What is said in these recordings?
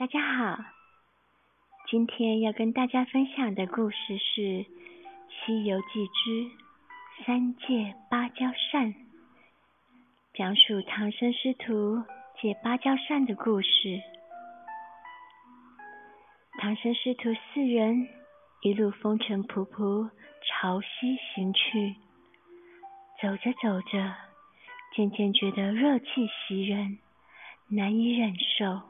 大家好，今天要跟大家分享的故事是《西游记之三借芭蕉扇》，讲述唐僧师徒借芭蕉扇的故事。唐僧师徒四人一路风尘仆仆朝西行去，走着走着，渐渐觉得热气袭人，难以忍受。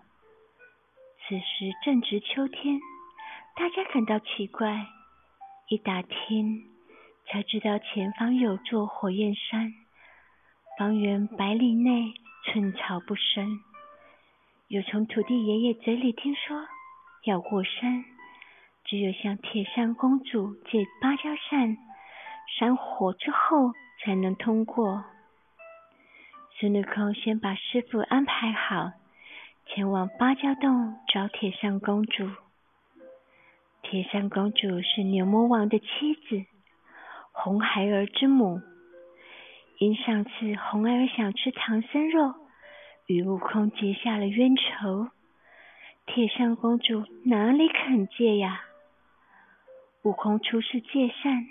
此时正值秋天，大家感到奇怪，一打听才知道前方有座火焰山，方圆百里内寸草不生。又从土地爷爷嘴里听说，要过山，只有向铁扇公主借芭蕉扇扇火之后才能通过。孙悟空先把师傅安排好。前往芭蕉洞找铁扇公主。铁扇公主是牛魔王的妻子，红孩儿之母。因上次红孩儿想吃唐僧肉，与悟空结下了冤仇，铁扇公主哪里肯借呀？悟空出示借扇，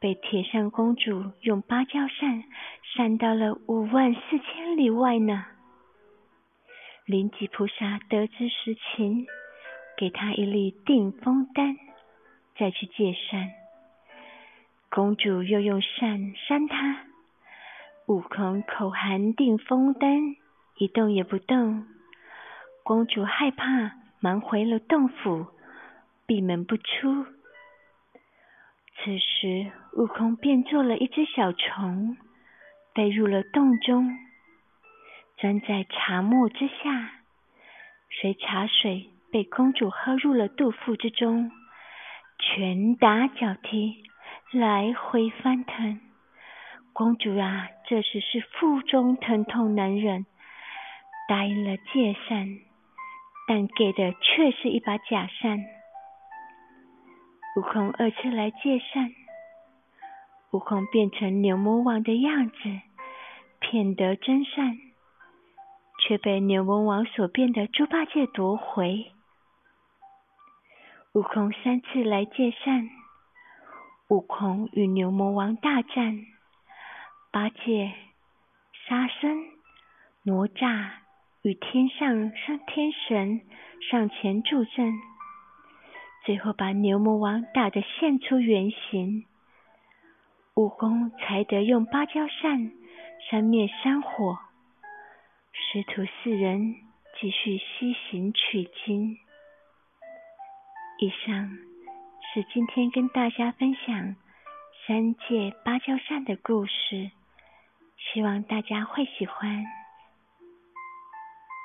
被铁扇公主用芭蕉扇扇到了五万四千里外呢。灵吉菩萨得知实情，给他一粒定风丹，再去借扇。公主又用扇扇他，悟空口含定风丹，一动也不动。公主害怕，忙回了洞府，闭门不出。此时，悟空变做了一只小虫，飞入了洞中。钻在茶沫之下，随茶水被公主喝入了肚腹之中，拳打脚踢，来回翻腾。公主啊，这时是腹中疼痛难忍，答应了借扇，但给的却是一把假扇。悟空二次来借扇，悟空变成牛魔王的样子，骗得真扇。却被牛魔王所变的猪八戒夺回。悟空三次来借扇，悟空与牛魔王大战，八戒、沙僧、哪吒与天上上天神上前助阵，最后把牛魔王打得现出原形。悟空才得用芭蕉扇扇灭山火。师徒四人继续西行取经。以上是今天跟大家分享三界芭蕉扇的故事，希望大家会喜欢。